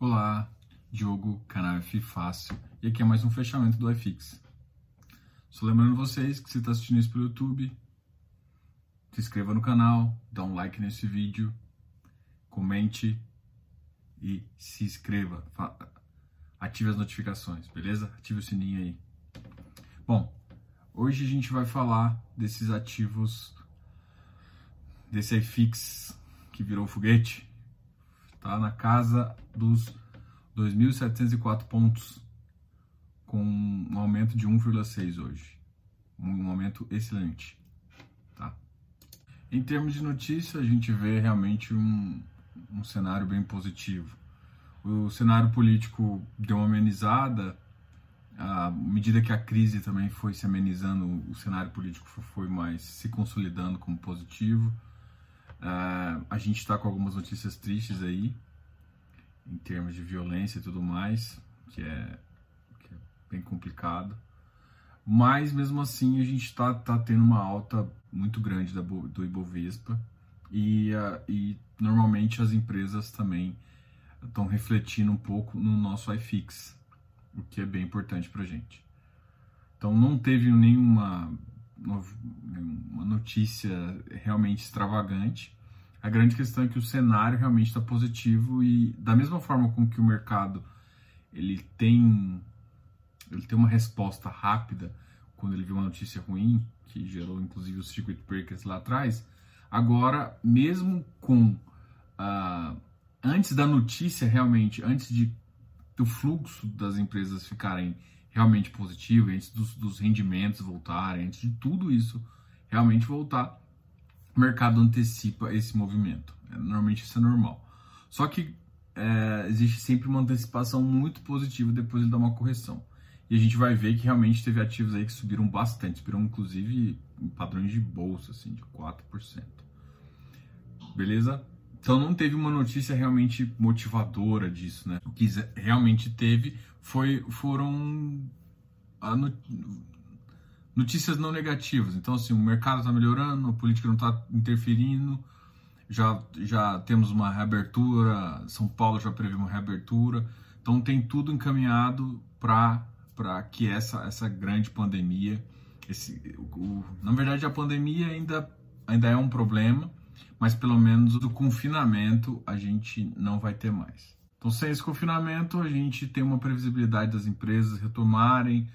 Olá, Diogo, canal F Fácil, e aqui é mais um fechamento do iFix. Só lembrando vocês que se está assistindo isso pelo YouTube, se inscreva no canal, dá um like nesse vídeo, comente e se inscreva, ative as notificações, beleza? Ative o sininho aí. Bom, hoje a gente vai falar desses ativos, desse iFix que virou foguete, tá na casa dos 2.704 pontos, com um aumento de 1,6 hoje. Um aumento excelente. Tá? Em termos de notícia, a gente vê realmente um, um cenário bem positivo. O cenário político deu uma amenizada, à medida que a crise também foi se amenizando, o cenário político foi mais se consolidando como positivo. A gente está com algumas notícias tristes aí, em termos de violência e tudo mais, que é, que é bem complicado. Mas mesmo assim a gente está tá tendo uma alta muito grande da, do Ibovespa e, e normalmente as empresas também estão refletindo um pouco no nosso iFix, o que é bem importante para gente. Então não teve nenhuma uma notícia realmente extravagante. A grande questão é que o cenário realmente está positivo e da mesma forma com que o mercado ele tem ele tem uma resposta rápida quando ele vê uma notícia ruim que gerou inclusive os circuit breakers lá atrás. Agora, mesmo com uh, antes da notícia realmente, antes de do fluxo das empresas ficarem realmente positivo, antes dos, dos rendimentos voltarem, antes de tudo isso realmente voltar, o mercado antecipa esse movimento. É, normalmente isso é normal. Só que é, existe sempre uma antecipação muito positiva depois de dar uma correção. E a gente vai ver que realmente teve ativos aí que subiram bastante, subiram inclusive em padrões de bolsa, assim, de 4%. Beleza? Então não teve uma notícia realmente motivadora disso, né? O que realmente teve foi, foram notícias não negativas. Então, assim, o mercado está melhorando, a política não está interferindo, já, já temos uma reabertura, São Paulo já prevê uma reabertura. Então, tem tudo encaminhado para que essa, essa grande pandemia, esse, o, na verdade, a pandemia ainda, ainda é um problema, mas pelo menos do confinamento a gente não vai ter mais. Então, sem esse confinamento, a gente tem uma previsibilidade das empresas retomarem,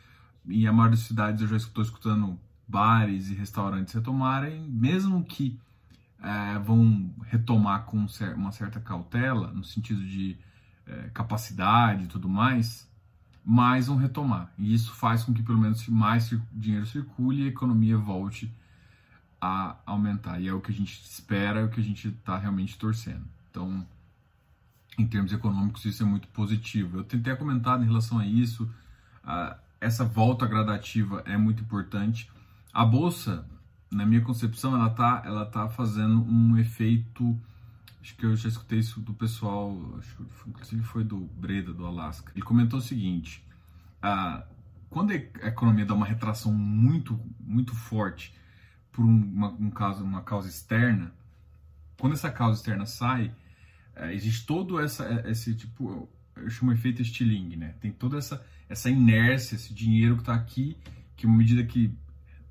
e a maioria das cidades eu já estou escutando bares e restaurantes retomarem, mesmo que é, vão retomar com uma certa cautela, no sentido de é, capacidade e tudo mais, mas vão retomar. E isso faz com que pelo menos mais dinheiro circule e a economia volte a aumentar. E é o que a gente espera, é o que a gente está realmente torcendo. Então, em termos econômicos, isso é muito positivo. Eu tentei comentar em relação a isso. Essa volta gradativa é muito importante. A bolsa, na minha concepção, ela tá, ela tá fazendo um efeito. Acho que eu já escutei isso do pessoal, acho que inclusive foi do Breda, do Alasca. Ele comentou o seguinte: uh, quando a economia dá uma retração muito, muito forte por uma, um caso, uma causa externa, quando essa causa externa sai, é, existe todo essa, é, esse tipo, eu chamo efeito estilingue, né? Tem toda essa, essa inércia, esse dinheiro que está aqui, que à medida que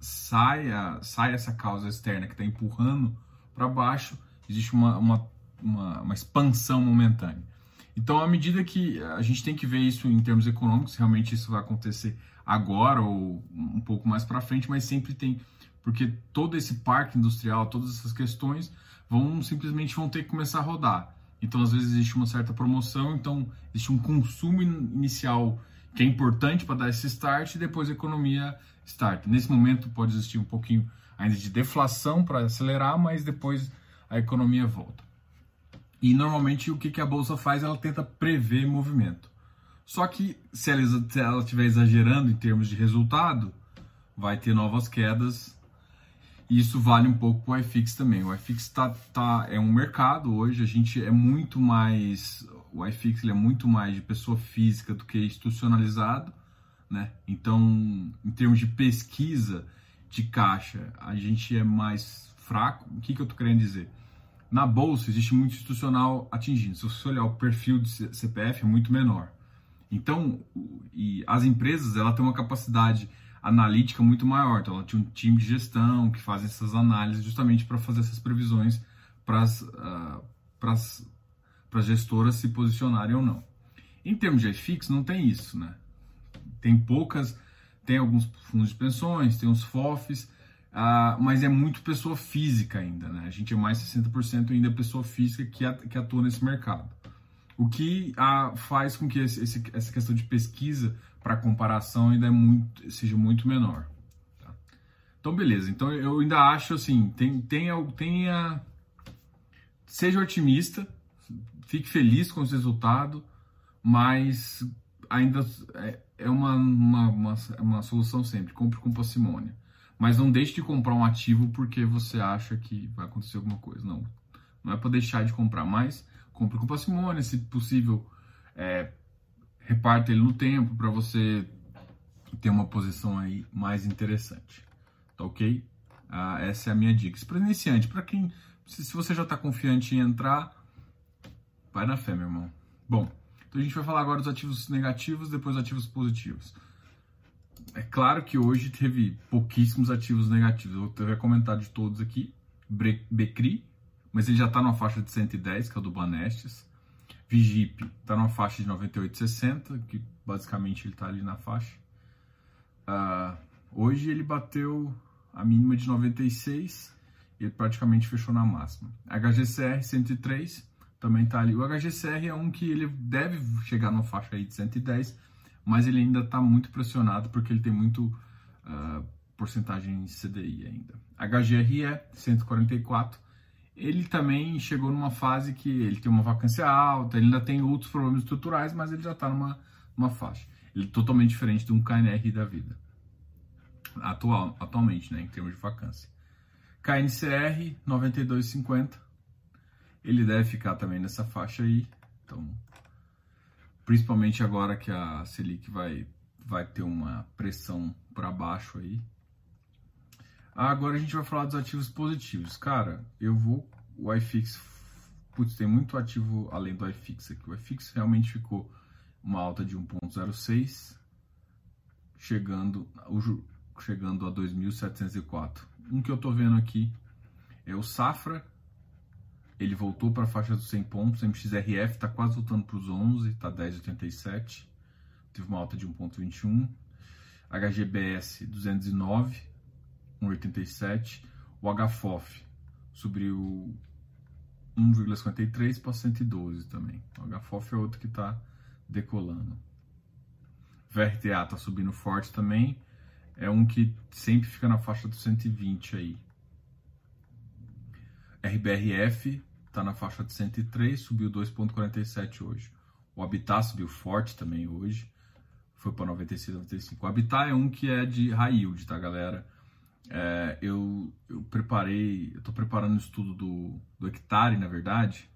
sai, a, sai essa causa externa que está empurrando para baixo, existe uma, uma, uma, uma, expansão momentânea. Então, à medida que a gente tem que ver isso em termos econômicos, realmente isso vai acontecer agora ou um pouco mais para frente, mas sempre tem, porque todo esse parque industrial, todas essas questões vão simplesmente vão ter que começar a rodar. Então, às vezes, existe uma certa promoção, então existe um consumo inicial que é importante para dar esse start e depois a economia start. Nesse momento pode existir um pouquinho ainda de deflação para acelerar, mas depois a economia volta. E normalmente o que, a bolsa faz? Ela tenta prever movimento. Só que se ela estiver exagerando em termos de resultado, vai ter novas quedas e isso vale um pouco para o iFix também. O iFix tá, tá, é um mercado hoje, a gente é muito mais. O iFix ele é muito mais de pessoa física do que institucionalizado. Né? Então, em termos de pesquisa de caixa, a gente é mais fraco. O que, que eu estou querendo dizer? Na bolsa existe muito institucional atingindo. Se você olhar o perfil de CPF é muito menor. Então, as empresas ela tem uma capacidade analítica muito maior. Então, ela tinha um time de gestão que faz essas análises justamente para fazer essas previsões para as uh, gestoras se posicionarem ou não. Em termos de IFIX, não tem isso, né? Tem poucas, tem alguns fundos de pensões, tem os FOFs, uh, mas é muito pessoa física ainda, né? A gente é mais 60% ainda pessoa física que, que atua nesse mercado. O que uh, faz com que esse, esse, essa questão de pesquisa para comparação ainda é muito, seja muito menor. Tá? Então, beleza. Então, eu ainda acho assim, tem, tenha, tenha, seja otimista, fique feliz com o resultado, mas ainda é, é uma, uma, uma, uma solução sempre. Compre com parcimônia. Mas não deixe de comprar um ativo porque você acha que vai acontecer alguma coisa. Não. Não é para deixar de comprar, mas compre com parcimônia, se possível, é, reparta ele no tempo para você ter uma posição aí mais interessante. Tá ok? Ah, essa é a minha dica. Para iniciante, para quem. Se, você já está confiante em entrar, vai na fé, meu irmão. Bom, então a gente vai falar agora dos ativos negativos, depois dos ativos positivos. É claro que hoje teve pouquíssimos ativos negativos. Eu vou comentar de todos aqui. Becri, mas ele já está numa faixa de 110, que é o do Banestes. Vigip está numa faixa de 98,60, que basicamente ele está ali na faixa. Uh, hoje ele bateu a mínima de 96 e ele praticamente fechou na máxima. HGCR 103 também está ali. O HGCR é um que ele deve chegar numa faixa aí de 110, mas ele ainda está muito pressionado porque ele tem muito uh, porcentagem de CDI ainda. HGRE 144 ele também chegou numa fase que ele tem uma vacância alta, ele ainda tem outros problemas estruturais, mas ele já está numa, numa faixa. Ele é totalmente diferente de um KNR da vida. Atual, atualmente, né, em termos de vacância. KNCR 92,50. Ele deve ficar também nessa faixa aí. Então, principalmente agora que a Selic vai, vai ter uma pressão para baixo aí, Agora a gente vai falar dos ativos positivos. Cara, eu vou. O iFix. Putz, tem muito ativo além do iFix aqui. O iFix realmente ficou uma alta de 1,06, chegando, chegando a 2.704. Um que eu tô vendo aqui é o Safra. Ele voltou para a faixa dos 100 pontos. MXRF está quase voltando para os 11, está 10,87. Teve uma alta de 1,21. HGBS 209 1,87. O HFOF subiu 1,53 para 112 também. O HFOF é outro que está decolando. VRTA está subindo forte também. É um que sempre fica na faixa dos 120 aí. RBRF está na faixa de 103, subiu 2,47 hoje. O Habitat subiu forte também hoje, foi para 96, 95. O Habitat é um que é de high yield, tá, galera? É, eu, eu preparei, eu estou preparando o estudo do, do hectare, na verdade,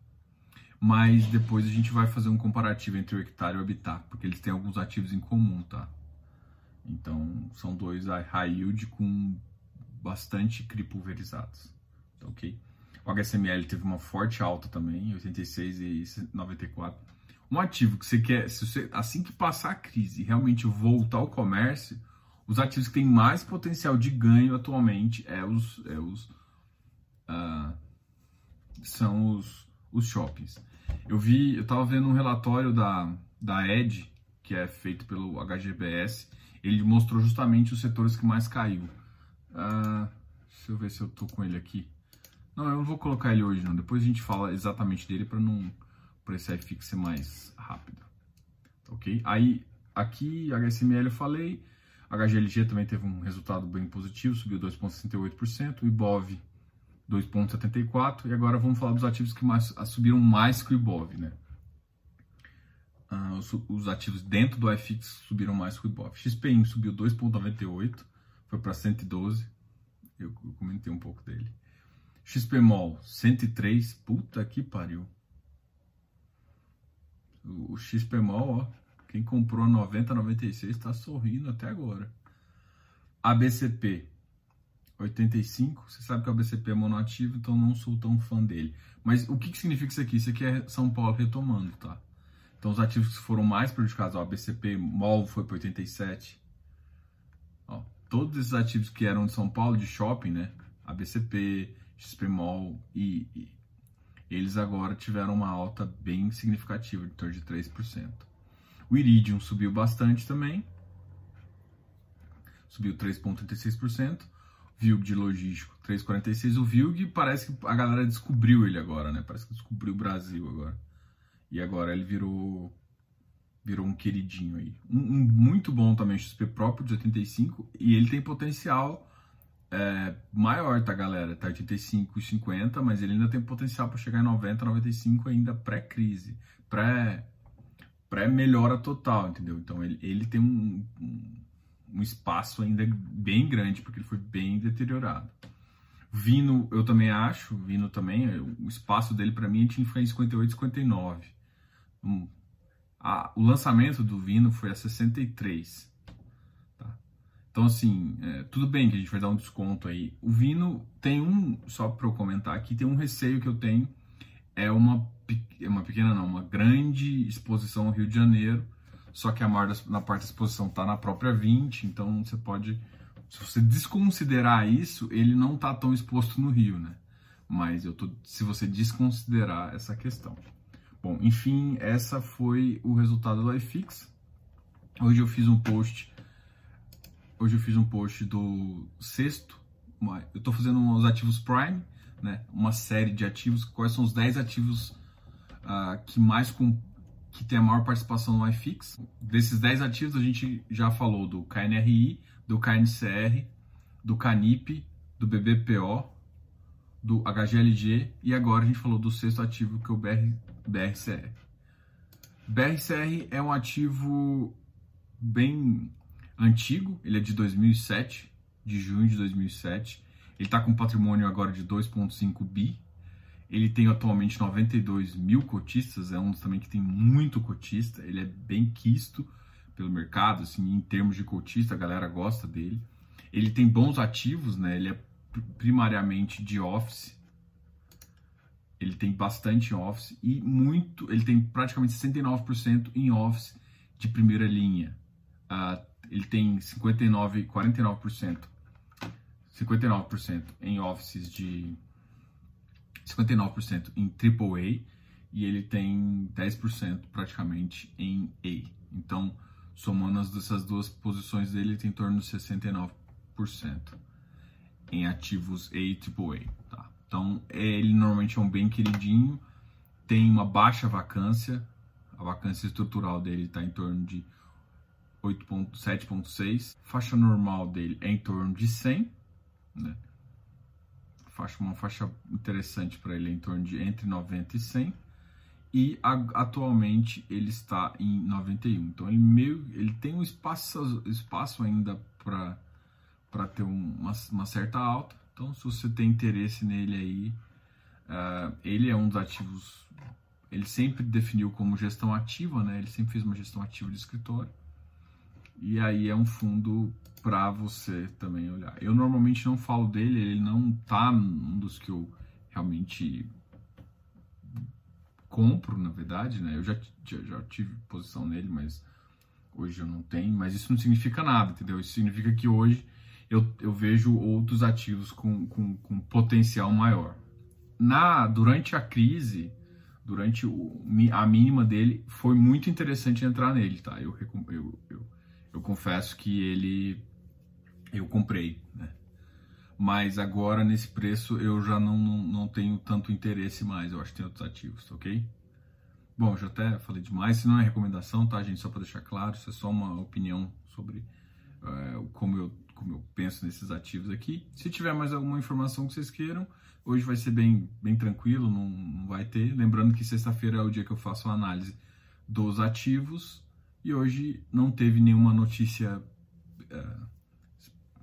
mas depois a gente vai fazer um comparativo entre o hectare e o habitat, porque eles têm alguns ativos em comum, tá? Então, são dois high yield com bastante CRI pulverizados, tá ok? O HSML teve uma forte alta também, 86 e 94. Um ativo que você quer, se você, assim que passar a crise, realmente voltar ao comércio, os ativos que têm mais potencial de ganho atualmente é os, é os uh, são os, os shoppings. Eu vi, eu estava vendo um relatório da, da ED, que é feito pelo HGBS, ele mostrou justamente os setores que mais caiu. Uh, deixa eu ver se eu tô com ele aqui. Não, eu não vou colocar ele hoje não. Depois a gente fala exatamente dele para não para esse iFix ser mais rápido. Ok? Aí aqui HSML eu falei, HGLG também teve um resultado bem positivo, subiu 2,68%, o IBOV 2,74%, e agora vamos falar dos ativos que mais, subiram mais que o IBOV, né? Ah, os, os, ativos dentro do FX subiram mais que o IBOV. XPIN subiu 2,98%, foi para 112%, eu, eu comentei um pouco dele. XPMOL 103, puta que pariu. O XPMOL, ó, quem comprou 90, 96 está sorrindo até agora. ABCP 85. Você sabe que o ABCP é monoativo, então não sou tão fã dele. Mas o que, que significa isso aqui? Isso aqui é São Paulo retomando, tá? Então os ativos que foram mais prejudicados, o ABCP, MOL foi para 87. Ó, todos esses ativos que eram de São Paulo, de shopping, né? ABCP, XPMOL e, e eles agora tiveram uma alta bem significativa, de torno de 3%. O Iridium subiu bastante também, subiu 3,36%. VILG de logístico 3,46. O VILG parece que a galera descobriu ele agora, né? Parece que descobriu o Brasil agora. E agora ele virou virou um queridinho aí. Um, um muito bom também, XP próprio de 85, e ele tem potencial é, maior, tá, galera? Tá 85 e 50, mas ele ainda tem potencial para chegar em 90, 95 ainda pré-crise, pré pré-melhora total, entendeu? Então ele, ele tem um, um, um, espaço ainda bem grande, porque ele foi bem deteriorado. Vino, eu também acho, Vino também, o espaço dele para mim tinha que ficar em 58, 59. Um, a, o lançamento do Vino foi a 63. Então, assim, é, tudo bem que a gente vai dar um desconto aí. O Vino tem um, só para eu comentar aqui, tem um receio que eu tenho, é uma, é uma pequena, não, uma grande exposição ao Rio de Janeiro, só que a maior na parte da exposição está na própria 20, então você pode, se você desconsiderar isso, ele não está tão exposto no Rio, né? Mas eu tô, se você desconsiderar essa questão. Bom, enfim, essa foi o resultado do iFix. Hoje eu fiz um post Hoje eu fiz um post do sexto, eu estou fazendo os ativos Prime, né? Uma série de ativos, quais são os 10 ativos uh, que mais com, que tem a maior participação no iFix. Desses 10 ativos a gente já falou do KNRI, do KNCR, do CANIP, do BBPO, do HGLG e agora a gente falou do sexto ativo que é o BR, BRCR. BRCR é um ativo bem antigo, ele é de 2007, de junho de 2007. Ele está com patrimônio agora de 2,5 bi. Ele tem atualmente 92 mil cotistas, é um dos também que tem muito cotista. Ele é bem quisto pelo mercado, assim, em termos de cotista, a galera gosta dele. Ele tem bons ativos, né? Ele é primariamente de office. Ele tem bastante office e muito, ele tem praticamente 69% em office de primeira linha. Uh, ele tem 59, 49%, 59% em offices de 59% em AAA e ele tem 10% praticamente em A. Então, somando as dessas duas posições dele, ele tem em torno de 69% em ativos A e AAA. Tá? Então, ele normalmente é um bem queridinho, tem uma baixa vacância, a vacância estrutural dele está em torno de 7.6. Faixa normal dele é em torno de 100, né? Faixa, uma faixa interessante para ele é em torno de entre 90 e 100. E a, atualmente ele está em 91. Então ele meio ele tem um espaço, espaço ainda para ter um, uma, uma, certa alta. Então se você tem interesse nele aí, uh, ele é um dos ativos. Ele sempre definiu como gestão ativa, né? Ele sempre fez uma gestão ativa de escritório. E aí é um fundo para você também olhar. Eu normalmente não falo dele, ele não tá um dos que eu realmente compro, na verdade, né? Eu já, já, já tive posição nele, mas hoje eu não tenho. Mas isso não significa nada, entendeu? Isso significa que hoje eu, eu vejo outros ativos com, com, com potencial maior. Na, durante a crise, durante o, a mínima dele, foi muito interessante entrar nele, tá? Eu, eu, eu eu confesso que ele eu comprei, né? Mas agora nesse preço eu já não, não, não tenho tanto interesse mais, eu acho que tem outros ativos, tá ok? Bom, já até falei demais, isso não é recomendação, tá, gente? Só para deixar claro, isso é só uma opinião sobre é, como, eu, como eu penso nesses ativos aqui. Se tiver mais alguma informação que vocês queiram, hoje vai ser bem, bem tranquilo, não, não vai ter. Lembrando que sexta-feira é o dia que eu faço a análise dos ativos e hoje não teve nenhuma notícia é,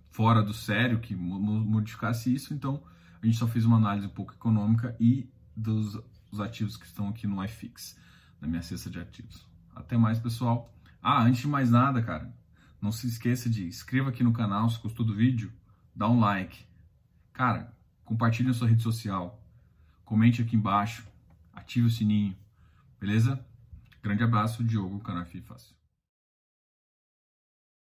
fora do sério que modificasse isso, então a gente só fez uma análise um pouco econômica e dos ativos que estão aqui no iFix, na minha cesta de ativos. Até mais, pessoal. Ah, antes de mais nada, cara, não se esqueça de inscreva aqui no canal se gostou do vídeo, dá um like, Cara, compartilhe na sua rede social, comente aqui embaixo, ative o sininho, beleza? Grande abraço, Diogo Canafi Fácil.